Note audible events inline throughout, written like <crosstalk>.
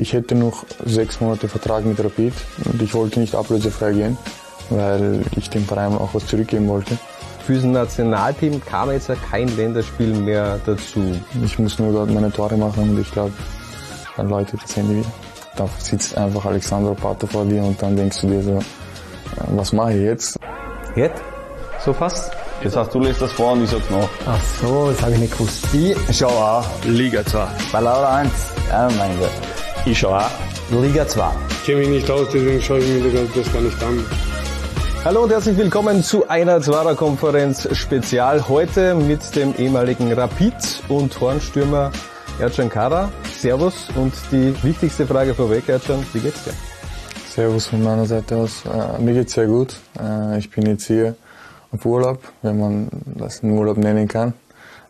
Ich hätte noch sechs Monate Vertrag mit Rapid und ich wollte nicht ablösefrei gehen, weil ich dem Verein auch was zurückgeben wollte. Für das Nationalteam kam jetzt kein Länderspiel mehr dazu. Ich muss nur dort meine Tore machen und ich glaube, dann läutet das Handy wieder. Da sitzt einfach Alexander Pater vor dir und dann denkst du dir so, was mache ich jetzt? Jetzt? So fast? Jetzt hast du lässt das vor und ich sag's noch. Ach so, das habe ich nicht gewusst. Ich schau auch. Liga 2. Bei Laura 1. Ja, mein Gott. Ich schau auch. Liga 2. Ich kenne mich nicht aus, deswegen schaue ich mir das gar nicht an. Hallo und herzlich willkommen zu einer Zwarer-Konferenz Spezial. Heute mit dem ehemaligen Rapid- und Hornstürmer Ercan Kara. Servus und die wichtigste Frage vorweg, Ercan, wie geht's dir? Servus von meiner Seite aus. Äh, mir geht's sehr gut. Äh, ich bin jetzt hier auf Urlaub, wenn man das einen Urlaub nennen kann,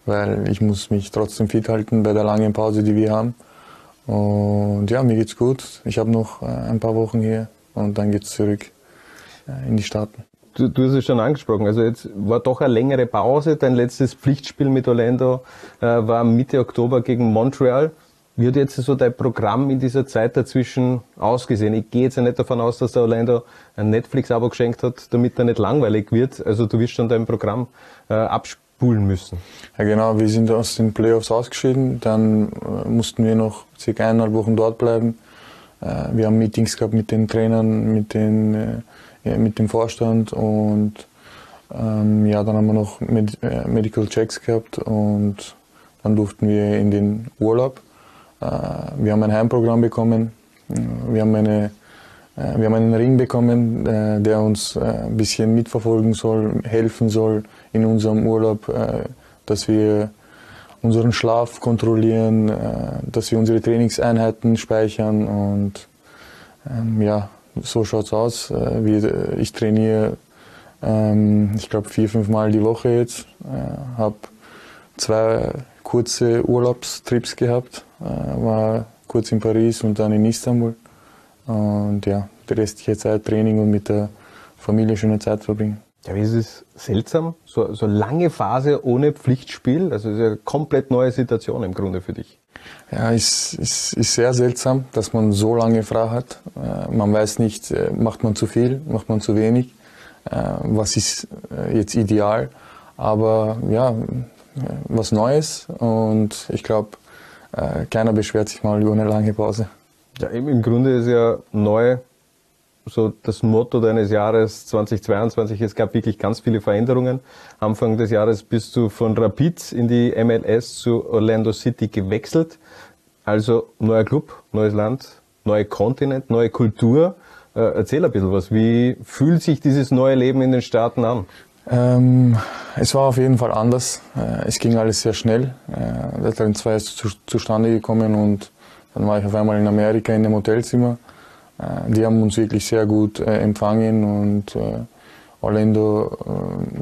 weil ich muss mich trotzdem fit halten bei der langen Pause, die wir haben. Und ja, mir geht's gut. Ich habe noch äh, ein paar Wochen hier und dann geht's zurück äh, in die Staaten. Du, du hast es schon angesprochen, also jetzt war doch eine längere Pause. Dein letztes Pflichtspiel mit Orlando äh, war Mitte Oktober gegen Montreal. Wie hat jetzt so dein Programm in dieser Zeit dazwischen ausgesehen? Ich gehe jetzt ja nicht davon aus, dass der Orlando ein Netflix-Abo geschenkt hat, damit er nicht langweilig wird. Also du wirst schon dein Programm äh, abspulen müssen. Ja genau, wir sind aus den Playoffs ausgeschieden. Dann äh, mussten wir noch circa eineinhalb Wochen dort bleiben. Äh, wir haben Meetings gehabt mit den Trainern, mit, den, äh, mit dem Vorstand und ähm, ja, dann haben wir noch Med Medical Checks gehabt und dann durften wir in den Urlaub. Äh, wir haben ein Heimprogramm bekommen. Wir haben, eine, wir haben einen Ring bekommen, der uns ein bisschen mitverfolgen soll, helfen soll in unserem Urlaub, dass wir unseren Schlaf kontrollieren, dass wir unsere Trainingseinheiten speichern und ähm, ja, so schaut's aus. Ich trainiere, ähm, ich glaube, vier, fünf Mal die Woche jetzt, habe zwei kurze Urlaubstrips gehabt, äh, war kurz in Paris und dann in Istanbul. Und ja, die restliche Zeit Training und mit der Familie schöne Zeit verbringen. Ja, wie ist es seltsam? So, so lange Phase ohne Pflichtspiel, also ist ja eine komplett neue Situation im Grunde für dich. Ja, ist, ist, ist sehr seltsam, dass man so lange frei hat. Äh, man weiß nicht, äh, macht man zu viel, macht man zu wenig, was ist jetzt ideal. Aber ja, was Neues und ich glaube, äh, keiner beschwert sich mal über eine lange Pause. Ja, im Grunde ist ja neu so das Motto deines Jahres 2022. Es gab wirklich ganz viele Veränderungen. Anfang des Jahres bist du von Rapid in die MLS zu Orlando City gewechselt. Also neuer Club, neues Land, neuer Kontinent, neue Kultur. Äh, erzähl ein bisschen was. Wie fühlt sich dieses neue Leben in den Staaten an? Ähm, es war auf jeden Fall anders. Äh, es ging alles sehr schnell. Äh, Deadline 2 ist zu, zustande gekommen und dann war ich auf einmal in Amerika in dem Hotelzimmer. Äh, die haben uns wirklich sehr gut äh, empfangen und äh, Orlando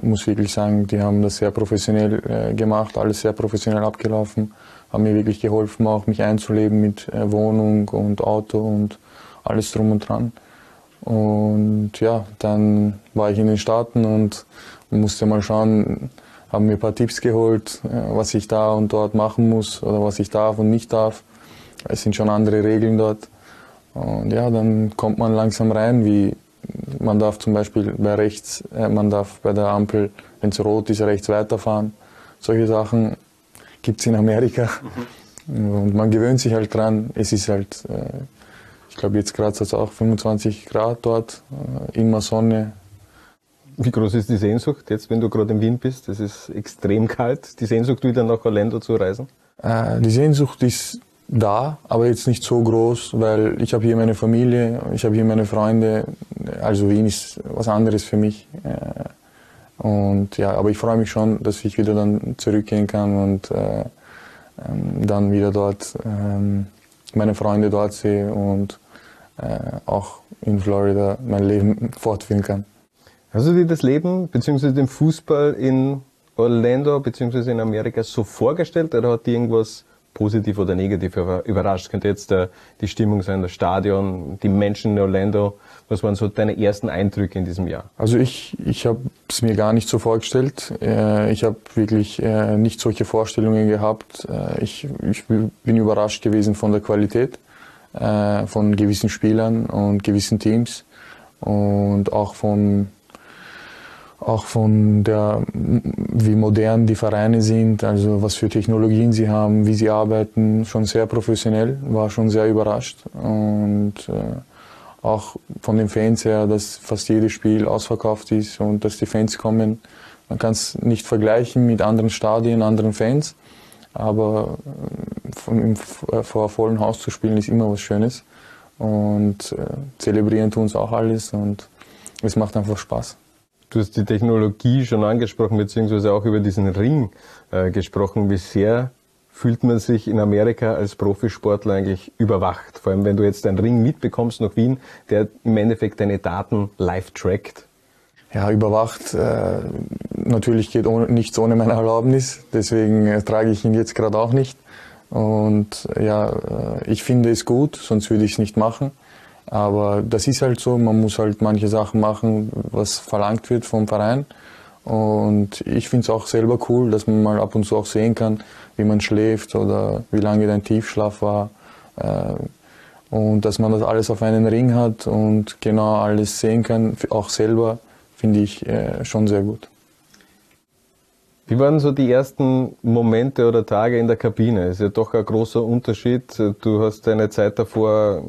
äh, muss wirklich sagen, die haben das sehr professionell gemacht, alles sehr professionell abgelaufen, haben mir wirklich geholfen, auch mich einzuleben mit Wohnung und Auto und alles drum und dran. Und ja, dann war ich in den Staaten und musste mal schauen, haben mir ein paar Tipps geholt, was ich da und dort machen muss oder was ich darf und nicht darf. Es sind schon andere Regeln dort. Und ja, dann kommt man langsam rein, wie man darf zum Beispiel bei rechts, äh, man darf bei der Ampel, wenn es rot ist, rechts weiterfahren. Solche Sachen gibt es in Amerika. Mhm. Und man gewöhnt sich halt dran. Es ist halt, äh, ich glaube jetzt gerade hat es auch 25 Grad dort, immer Sonne, wie groß ist die Sehnsucht jetzt, wenn du gerade in Wien bist? Es ist extrem kalt. Die Sehnsucht, wieder nach Orlando zu reisen? Äh, die Sehnsucht ist da, aber jetzt nicht so groß, weil ich habe hier meine Familie, ich habe hier meine Freunde. Also Wien ist was anderes für mich. Äh, und ja, aber ich freue mich schon, dass ich wieder dann zurückgehen kann und äh, ähm, dann wieder dort ähm, meine Freunde dort sehe und äh, auch in Florida mein Leben <laughs> fortführen kann. Hast du dir das Leben bzw. den Fußball in Orlando bzw. in Amerika so vorgestellt oder hat dir irgendwas positiv oder negativ überrascht? Könnte jetzt der, die Stimmung sein, das Stadion, die Menschen in Orlando? Was waren so deine ersten Eindrücke in diesem Jahr? Also ich, ich habe es mir gar nicht so vorgestellt. Äh, ich habe wirklich äh, nicht solche Vorstellungen gehabt. Äh, ich, ich bin überrascht gewesen von der Qualität. äh, von gewissen Spielern und gewissen Teams und auch von auch von der, wie modern die Vereine sind, also was für Technologien sie haben, wie sie arbeiten, schon sehr professionell, war schon sehr überrascht und äh, auch von den Fans her, dass fast jedes Spiel ausverkauft ist und dass die Fans kommen. Man kann es nicht vergleichen mit anderen Stadien, anderen Fans, aber äh, von, im, äh, vor vollem Haus zu spielen ist immer was Schönes und äh, zelebrieren tun es auch alles und es macht einfach Spaß. Du hast die Technologie schon angesprochen, beziehungsweise auch über diesen Ring äh, gesprochen. Wie sehr fühlt man sich in Amerika als Profisportler eigentlich überwacht? Vor allem, wenn du jetzt einen Ring mitbekommst nach Wien, der im Endeffekt deine Daten live trackt. Ja, überwacht. Äh, natürlich geht ohne, nichts ohne meine Erlaubnis. Deswegen äh, trage ich ihn jetzt gerade auch nicht. Und ja, äh, ich finde es gut, sonst würde ich es nicht machen. Aber das ist halt so, man muss halt manche Sachen machen, was verlangt wird vom Verein. Und ich finde es auch selber cool, dass man mal ab und zu auch sehen kann, wie man schläft oder wie lange dein Tiefschlaf war. Äh, und dass man das alles auf einen Ring hat und genau alles sehen kann, auch selber, finde ich äh, schon sehr gut. Wie waren so die ersten Momente oder Tage in der Kabine? Ist ja doch ein großer Unterschied. Du hast deine Zeit davor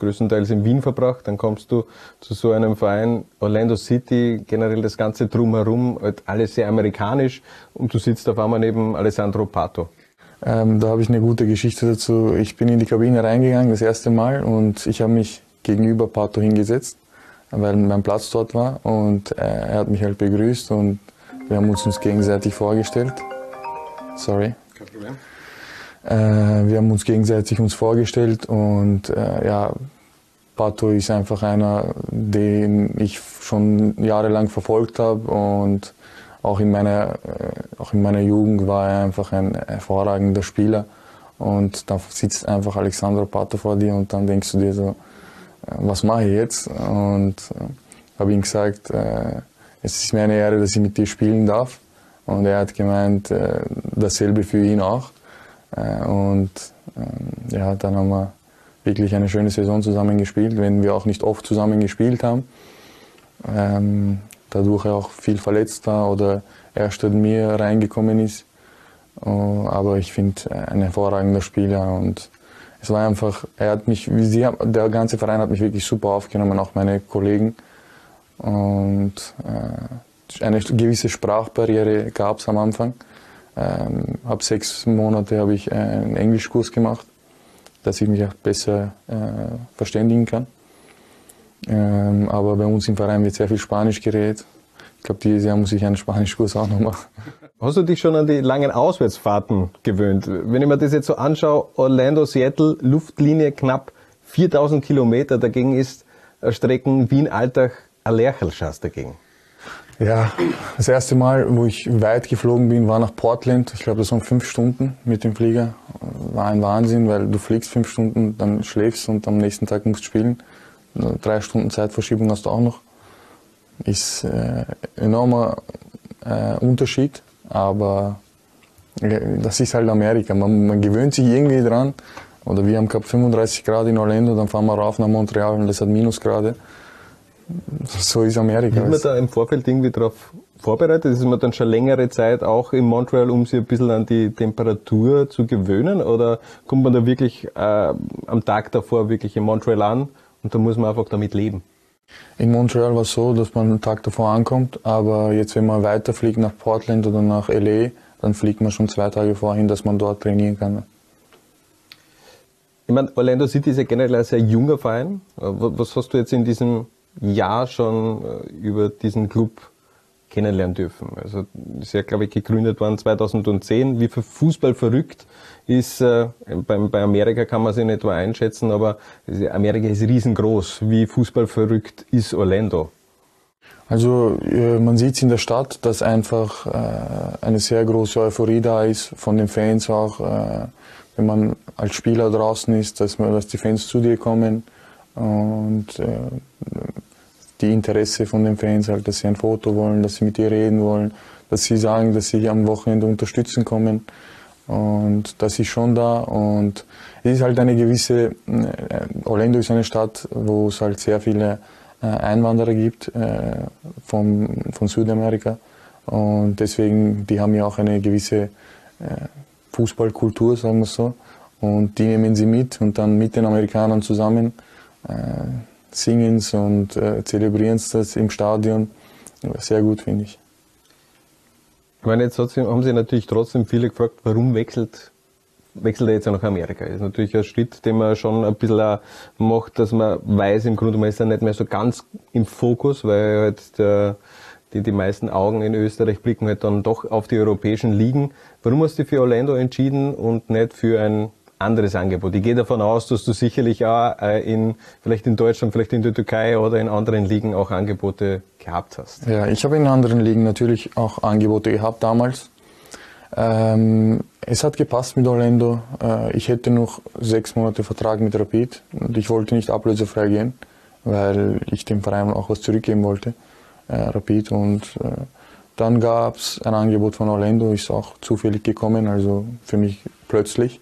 größtenteils in Wien verbracht, dann kommst du zu so einem Verein Orlando City, generell das ganze drumherum, halt alles sehr amerikanisch und du sitzt auf einmal neben Alessandro Pato. Ähm, da habe ich eine gute Geschichte dazu. Ich bin in die Kabine reingegangen das erste Mal und ich habe mich gegenüber Pato hingesetzt, weil mein Platz dort war und äh, er hat mich halt begrüßt und wir haben uns uns gegenseitig vorgestellt. Sorry. Kein Problem. Äh, wir haben uns gegenseitig uns vorgestellt und äh, ja, Pato ist einfach einer, den ich schon jahrelang verfolgt habe und auch in meiner, äh, auch in meiner Jugend war er einfach ein hervorragender Spieler. Und da sitzt einfach Alexandro Pato vor dir und dann denkst du dir so, äh, was mache ich jetzt? Und äh, habe ihm gesagt, es ist mir eine Ehre, dass ich mit dir spielen darf. Und er hat gemeint, dasselbe für ihn auch. Äh, und ähm, ja, dann haben wir wirklich eine schöne Saison zusammen gespielt, wenn wir auch nicht oft zusammen gespielt haben. Ähm, dadurch er auch viel verletzt war oder er statt mir reingekommen ist. Uh, aber ich finde, äh, ein hervorragender Spieler und es war einfach, er hat mich, wie sie, der ganze Verein hat mich wirklich super aufgenommen, auch meine Kollegen. Und äh, eine gewisse Sprachbarriere gab es am Anfang. Ähm, ab sechs Monate habe ich einen Englischkurs gemacht, dass ich mich auch besser äh, verständigen kann. Ähm, aber bei uns im Verein wird sehr viel Spanisch geredet. Ich glaube, dieses Jahr muss ich einen Spanischkurs auch noch machen. Hast du dich schon an die langen Auswärtsfahrten gewöhnt? Wenn ich mir das jetzt so anschaue, Orlando, Seattle, Luftlinie knapp 4000 Kilometer, dagegen ist Strecken Wien-Altach ein Lerchelschatz dagegen? Ja, das erste Mal, wo ich weit geflogen bin, war nach Portland. Ich glaube, das waren fünf Stunden mit dem Flieger. War ein Wahnsinn, weil du fliegst fünf Stunden, dann schläfst und am nächsten Tag musst spielen. Drei Stunden Zeitverschiebung hast du auch noch. Ist äh, enormer äh, Unterschied, aber äh, das ist halt Amerika. Man, man gewöhnt sich irgendwie dran. Oder wir haben gehabt 35 Grad in Orlando, dann fahren wir rauf nach Montreal und das hat Minusgrade so ist Amerika. Ist man da im Vorfeld irgendwie darauf vorbereitet? Ist man dann schon längere Zeit auch in Montreal, um sich ein bisschen an die Temperatur zu gewöhnen? Oder kommt man da wirklich äh, am Tag davor wirklich in Montreal an und da muss man einfach damit leben? In Montreal war es so, dass man am Tag davor ankommt, aber jetzt, wenn man weiterfliegt nach Portland oder nach LA, dann fliegt man schon zwei Tage vorhin, dass man dort trainieren kann. Ich meine, Orlando City ist ja generell ein sehr junger Verein. Was hast du jetzt in diesem Jahr schon äh, über diesen Club kennenlernen dürfen. Also ist ja, glaube ich, gegründet worden 2010. Wie für Fußball verrückt ist, äh, bei, bei Amerika kann man sich nicht etwa einschätzen, aber Amerika ist riesengroß. Wie Fußball verrückt ist Orlando? Also äh, man sieht es in der Stadt, dass einfach äh, eine sehr große Euphorie da ist, von den Fans auch, äh, wenn man als Spieler draußen ist, dass, man, dass die Fans zu dir kommen und die Interesse von den Fans halt, dass sie ein Foto wollen, dass sie mit dir reden wollen, dass sie sagen, dass sie am Wochenende unterstützen kommen. Und das ist schon da. Und es ist halt eine gewisse, äh, Orlando ist eine Stadt, wo es halt sehr viele äh, Einwanderer gibt äh, von Südamerika. Und deswegen, die haben ja auch eine gewisse Fußballkultur, sagen wir so. Und die nehmen sie mit und dann mit den Amerikanern zusammen äh, singen und äh, zelebrieren das im Stadion. Sehr gut, finde ich. Ich meine, jetzt haben Sie natürlich trotzdem viele gefragt, warum wechselt, wechselt er jetzt nach Amerika? Das ist natürlich ein Schritt, den man schon ein bisschen macht, dass man weiß, im Grunde, man ist dann nicht mehr so ganz im Fokus, weil halt der, die, die meisten Augen in Österreich blicken halt dann doch auf die europäischen Ligen. Warum hast du dich für Orlando entschieden und nicht für ein anderes Angebot? Ich gehe davon aus, dass du sicherlich auch äh, in, vielleicht in Deutschland, vielleicht in der Türkei oder in anderen Ligen auch Angebote gehabt hast. Ja, ich habe in anderen Ligen natürlich auch Angebote gehabt damals. Ähm, es hat gepasst mit Orlando. Äh, ich hätte noch sechs Monate Vertrag mit Rapid und ich wollte nicht ablösefrei gehen, weil ich dem Verein auch was zurückgeben wollte, äh, Rapid. Und äh, dann gab es ein Angebot von Orlando, ist auch zufällig gekommen, also für mich plötzlich.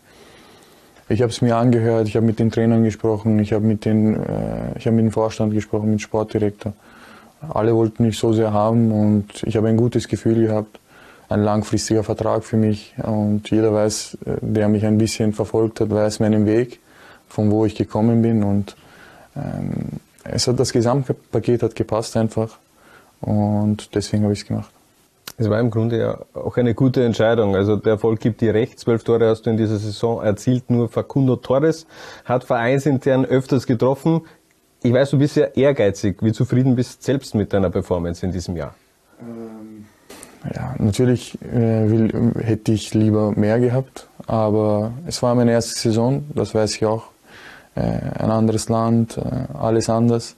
Ich habe es mir angehört, ich habe mit den Trainern gesprochen, ich habe mit, den, äh, ich hab mit dem Vorstand gesprochen, mit dem Sportdirektor. Alle wollten mich so sehr haben und ich habe ein gutes Gefühl gehabt. Ein langfristiger Vertrag für mich und jeder weiß, äh, der mich ein bisschen verfolgt hat, weiß meinen Weg, von wo ich gekommen bin und ähm, es hat das Gesamtpaket hat gepasst einfach und deswegen habe ich es gemacht. Es war im Grunde ja auch eine gute Entscheidung. Also der Erfolg gibt dir recht. Zwölf Tore hast du in dieser Saison erzielt. Nur Facundo Torres hat vereinsintern öfters getroffen. Ich weiß, du bist ja ehrgeizig. Wie zufrieden bist du selbst mit deiner Performance in diesem Jahr? Ähm, ja, natürlich äh, will, hätte ich lieber mehr gehabt, aber es war meine erste Saison, das weiß ich auch. Äh, ein anderes Land, äh, alles anders.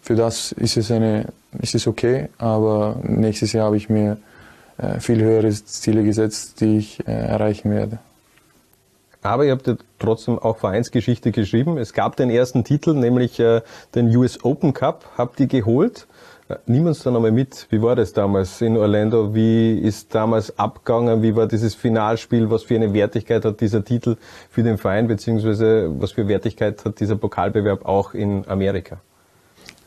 Für das ist es, eine, ist es okay, aber nächstes Jahr habe ich mir viel höhere Ziele gesetzt, die ich äh, erreichen werde. Aber ihr habt ja trotzdem auch Vereinsgeschichte geschrieben. Es gab den ersten Titel, nämlich äh, den US Open Cup, habt ihr geholt. Nimm uns da nochmal mit. Wie war das damals in Orlando? Wie ist damals abgegangen? Wie war dieses Finalspiel? Was für eine Wertigkeit hat dieser Titel für den Verein? Beziehungsweise was für Wertigkeit hat dieser Pokalbewerb auch in Amerika?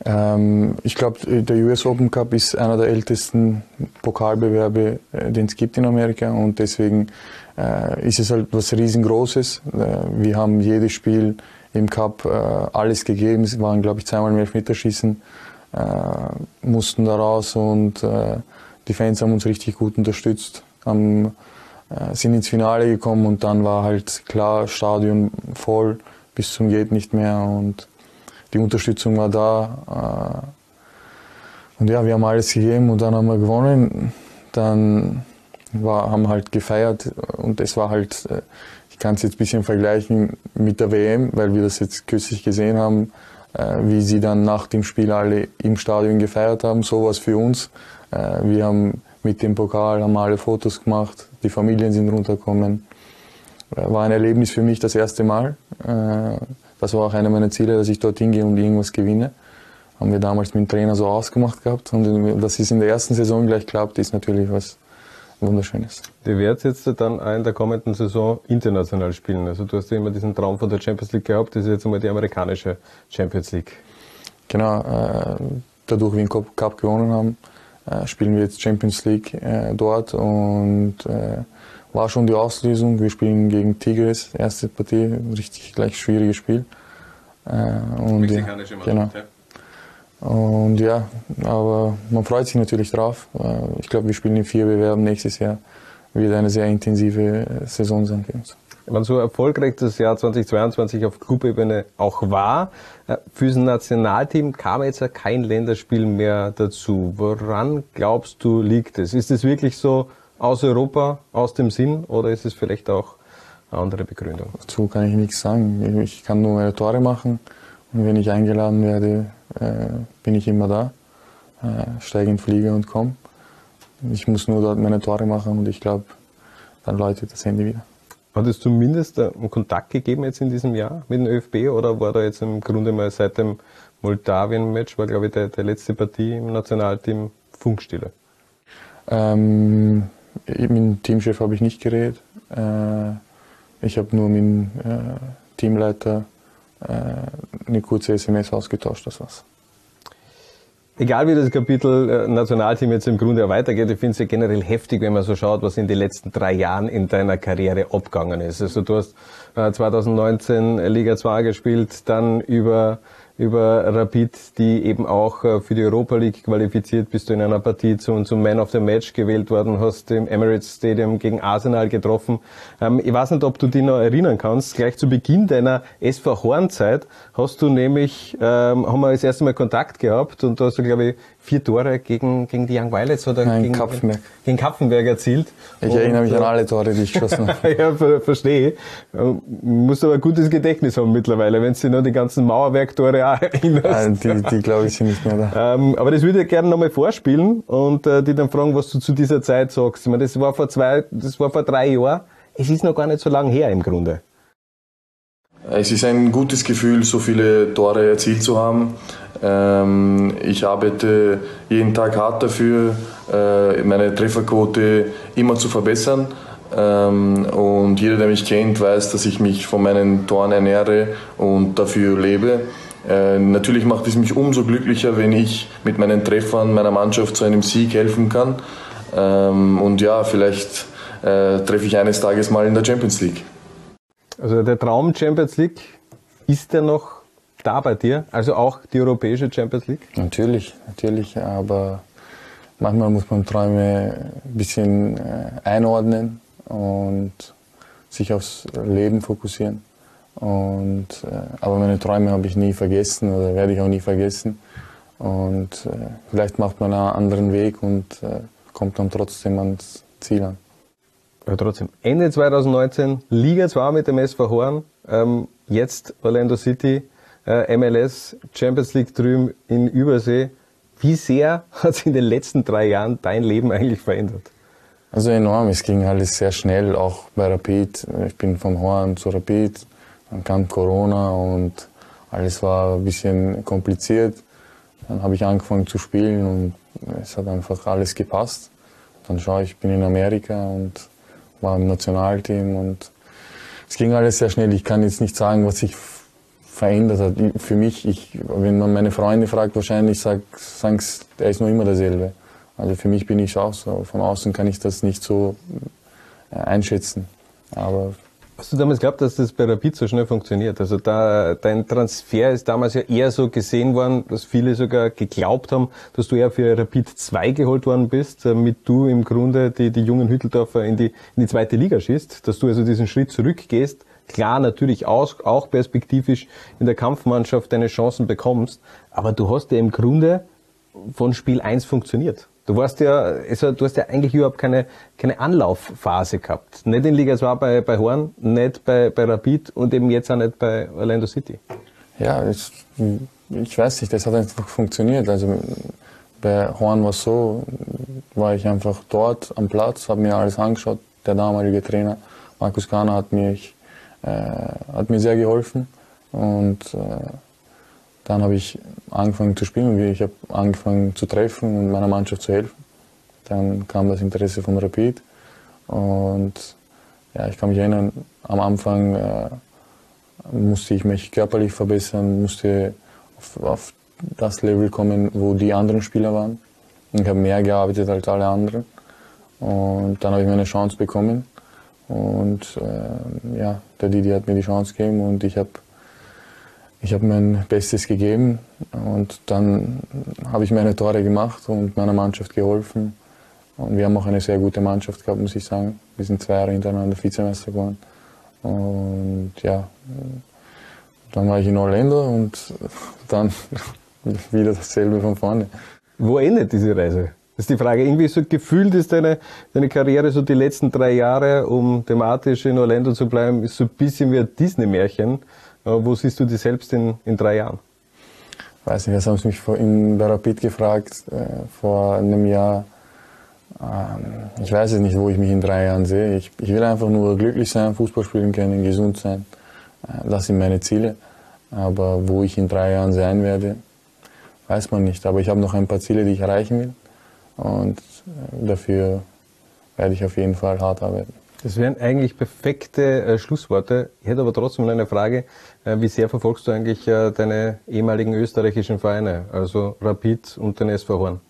Ähm, ich glaube, der US Open Cup ist einer der ältesten Pokalbewerbe, äh, den es gibt in Amerika und deswegen äh, ist es halt was riesengroßes. Äh, wir haben jedes Spiel im Cup alles gegeben. Es waren, glaube ich, zweimal im Elfmeterschießen, mussten da raus und die Fans haben uns richtig gut unterstützt, haben, sind ins Finale gekommen und dann war halt klar, Stadion voll bis zum geht nicht mehr und die Unterstützung war da. Äh, und ja, wir haben alles gegeben und dann haben wir gewonnen. Dann war, haben wir halt gefeiert und es war halt, äh, ich kann es jetzt ein bisschen vergleichen mit der WM, weil wir das jetzt kürzlich gesehen haben, äh, wie sie dann nach dem Spiel alle im Stadion gefeiert haben. So was für uns. Wir haben mit dem Pokal haben alle Fotos gemacht, die Familien sind runtergekommen. War ein Erlebnis für mich das erste Mal das war auch einer meiner Ziele, dass ich dorthin gehe und irgendwas gewinne. Haben wir damals mit dem Trainer so ausgemacht gehabt. Und dass es in der ersten Saison gleich klappt, ist natürlich was Wunderschönes. Du wirst jetzt dann in der kommenden Saison international spielen. Also du hast ja immer diesen Traum von der Champions League gehabt. Das ist jetzt einmal die amerikanische Champions League. Genau. Äh, dadurch wir den Cup gewonnen haben, äh, spielen wir jetzt Champions League äh, dort und äh, war schon die Auslösung. Wir spielen gegen Tigres, erste Partie, richtig gleich schwieriges Spiel. Äh, und, Mexikanische genau. Und ja, aber man freut sich natürlich drauf. Äh, ich glaube, wir spielen in vier Bewerben nächstes Jahr. Wird eine sehr intensive Saison sein für uns. Wenn so erfolgreich das Jahr 2022 auf Clubebene auch war, äh, für das Nationalteam kam jetzt ja kein Länderspiel mehr dazu. Woran glaubst du liegt es? Ist es wirklich so, aus Europa, aus dem Sinn oder ist es vielleicht auch eine andere Begründung? Dazu kann ich nichts sagen. Ich kann nur meine Tore machen und wenn ich eingeladen werde, äh, bin ich immer da, äh, steige in den Flieger und komme. Ich muss nur dort meine Tore machen und ich glaube, dann läutet das Handy wieder. Hat es zumindest einen Kontakt gegeben jetzt in diesem Jahr mit dem ÖFB oder war da jetzt im Grunde mal seit dem Moldawien-Match, war glaube ich der, der letzte Partie im Nationalteam Funkstille? Ähm, mit dem Teamchef habe ich nicht geredet. Äh, ich habe nur mit dem äh, Teamleiter äh, eine kurze SMS ausgetauscht, das war's. Egal wie das Kapitel Nationalteam jetzt im Grunde weitergeht, ich finde es ja generell heftig, wenn man so schaut, was in den letzten drei Jahren in deiner Karriere abgegangen ist. Also du hast 2019 Liga 2 gespielt, dann über über Rapid, die eben auch äh, für die Europa League qualifiziert, bist du in einer Partie zum, zum Man of the Match gewählt worden, hast im Emirates Stadium gegen Arsenal getroffen. Ähm, ich weiß nicht, ob du dich noch erinnern kannst, gleich zu Beginn deiner SV Horn-Zeit hast du nämlich, ähm, haben wir das erste Mal Kontakt gehabt und da hast du, glaube ich, vier Tore gegen, gegen die Young Violets oder Nein, gegen Kapfenberg. Gegen Kapfenberg erzielt. Ich und, erinnere mich an alle Tore, die ich geschossen <laughs> habe. ja, ver verstehe. Du musst aber ein gutes Gedächtnis haben mittlerweile, wenn du noch die ganzen Mauerwerktore auch erinnerst. Nein, die, die glaube ich sind nicht mehr da. Ähm, aber das würde ich gerne nochmal vorspielen und äh, die dann fragen, was du zu dieser Zeit sagst. Ich meine, das war vor zwei, das war vor drei Jahren. Es ist noch gar nicht so lange her im Grunde. Es ist ein gutes Gefühl, so viele Tore erzielt zu haben. Ähm, ich arbeite jeden Tag hart dafür, äh, meine Trefferquote immer zu verbessern. Ähm, und jeder, der mich kennt, weiß, dass ich mich von meinen Toren ernähre und dafür lebe. Äh, natürlich macht es mich umso glücklicher, wenn ich mit meinen Treffern meiner Mannschaft zu einem Sieg helfen kann. Ähm, und ja, vielleicht äh, treffe ich eines Tages mal in der Champions League. Also der Traum Champions League, ist der noch da bei dir? Also auch die europäische Champions League? Natürlich, natürlich, aber manchmal muss man Träume ein bisschen äh, einordnen und sich aufs Leben fokussieren. Und, äh, aber meine Träume habe ich nie vergessen oder werde ich auch nie vergessen. Und äh, vielleicht macht man einen anderen Weg und kommt dann trotzdem ans Ziel an. Aber trotzdem, Ende 2019 Liga 2 mit dem SV Horn, ähm, jetzt Orlando City, äh, MLS, Champions League drüben in Übersee. Wie sehr <laughs> hat sich in den letzten drei Jahren dein Leben eigentlich verändert? Also enorm, es ging alles sehr schnell, auch bei Rapid. Ich bin vom Horn zu Rapid, dann kam Corona und alles war ein bisschen kompliziert. Dann habe ich angefangen zu spielen und es hat einfach alles gepasst. Dann schaue ich, bin in Amerika und war im Nationalteam und es ging alles sehr schnell. Ich kann jetzt nicht sagen, was sich verändert hat. Für mich, ich, wenn man meine Freunde fragt, wahrscheinlich sagen sie, er ist noch immer derselbe. Also für mich bin ich auch so. Von außen kann ich das nicht so äh, einschätzen. Aber Hast du damals geglaubt, dass das bei Rapid so schnell funktioniert? Also da, dein Transfer ist damals ja eher so gesehen worden, dass viele sogar geglaubt haben, dass du eher für Rapid 2 geholt worden bist, damit du im Grunde die, die jungen Hütteldorfer in die, in die zweite Liga schießt, dass du also diesen Schritt zurückgehst, klar natürlich auch, auch perspektivisch in der Kampfmannschaft deine Chancen bekommst, aber du hast ja im Grunde von Spiel 1 funktioniert. Du warst ja, also du hast ja eigentlich überhaupt keine, keine Anlaufphase gehabt. Nicht in Liga 2 bei, bei Horn, nicht bei, bei Rapid und eben jetzt auch nicht bei Orlando City. Ja, ich, ich weiß nicht, das hat einfach funktioniert. Also bei Horn war es so, war ich einfach dort am Platz, habe mir alles angeschaut. Der damalige Trainer Markus Kahner hat, mich, äh, hat mir sehr geholfen und äh, dann habe ich angefangen zu spielen und ich habe angefangen zu treffen und meiner Mannschaft zu helfen. Dann kam das Interesse von Rapid und ja, ich kann mich erinnern, am Anfang äh, musste ich mich körperlich verbessern, musste auf, auf, das Level kommen, wo die anderen Spieler waren. Und ich habe mehr gearbeitet als alle anderen. Und dann habe ich meine Chance bekommen. Und äh, ja, der Didi hat mir die Chance gegeben und ich habe ich habe mein Bestes gegeben und dann habe ich meine Tore gemacht und meiner Mannschaft geholfen. Und wir haben auch eine sehr gute Mannschaft gehabt, muss ich sagen. Wir sind zwei Jahre hintereinander Vizemeister geworden. Und ja, dann war ich in Orlando und <laughs> dann <laughs> wieder dasselbe von vorne. Wo endet diese Reise? Das ist die Frage. Irgendwie so gefühlt ist deine, deine Karriere so die letzten drei Jahre, um thematisch in Orlando zu bleiben, ist so ein bisschen wie ein Disney-Märchen. Wo siehst du dich selbst in, in drei Jahren? Weiß nicht, das haben sie mich in, Rapid gefragt, äh, vor einem Jahr. Ähm, ich weiß es nicht, wo ich mich in drei Jahren sehe. Ich, ich will einfach nur glücklich sein, Fußball spielen können, gesund sein. Äh, das sind meine Ziele. Aber wo ich in drei Jahren sein werde, weiß man nicht. Aber ich habe noch ein paar Ziele, die ich erreichen will. Und äh, dafür werde ich auf jeden Fall hart arbeiten. Das wären eigentlich perfekte äh, Schlussworte. Ich hätte aber trotzdem noch eine Frage. Äh, wie sehr verfolgst du eigentlich äh, deine ehemaligen österreichischen Vereine, also Rapid und den SV Horn?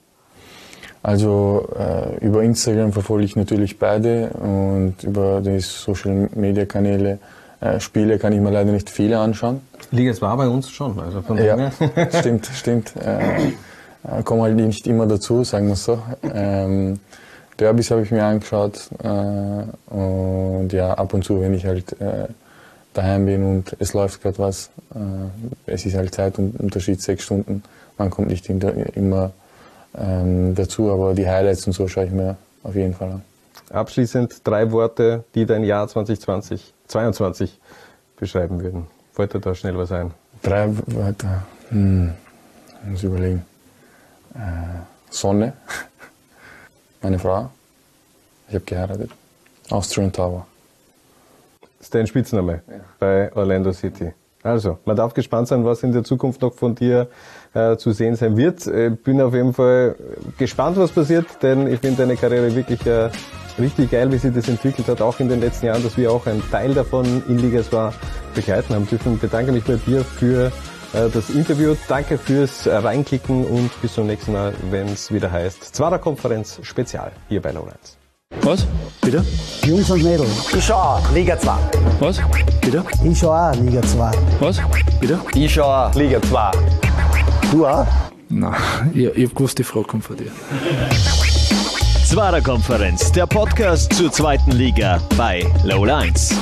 Also äh, über Instagram verfolge ich natürlich beide und über die Social Media Kanäle äh, Spiele kann ich mir leider nicht viele anschauen. Liga 2 bei uns schon, also von Ja, stimmt, <laughs> stimmt. Äh, komme halt nicht immer dazu, sagen wir es so. Ähm, Derbys habe ich mir angeschaut äh, und ja, ab und zu, wenn ich halt äh, daheim bin und es läuft gerade was, äh, es ist halt Zeitunterschied, sechs Stunden, man kommt nicht immer ähm, dazu, aber die Highlights und so schaue ich mir auf jeden Fall an. Abschließend drei Worte, die dein Jahr 2020, 22 beschreiben würden. Dir da schnell was ein? Drei Wörter, hm, ich muss überlegen. Äh, Sonne, <laughs> meine Frau, ich habe geheiratet, Austrian Tower. Das ist dein Spitzname bei Orlando City. Also, man darf gespannt sein, was in der Zukunft noch von dir äh, zu sehen sein wird. Äh, bin auf jeden Fall gespannt, was passiert, denn ich finde deine Karriere wirklich äh, richtig geil, wie sie das entwickelt hat, auch in den letzten Jahren, dass wir auch ein Teil davon in Ligas war begleiten haben dürfen. Ich bedanke mich bei dir für das Interview. Danke fürs Reinklicken und bis zum nächsten Mal, wenn es wieder heißt Zwarer Konferenz Spezial hier bei Lowlands. Was? Bitte? Jungs und Mädels, Ich schau auch, Liga 2. Was? Bitte? ich schau auch Liga 2. Was? Bitte? Ich schau auch. Liga 2. Du auch? Nein, ich, ich hab gewusst, die Frage kommt von dir. Zwarer Konferenz, der Podcast zur zweiten Liga bei Low Lines.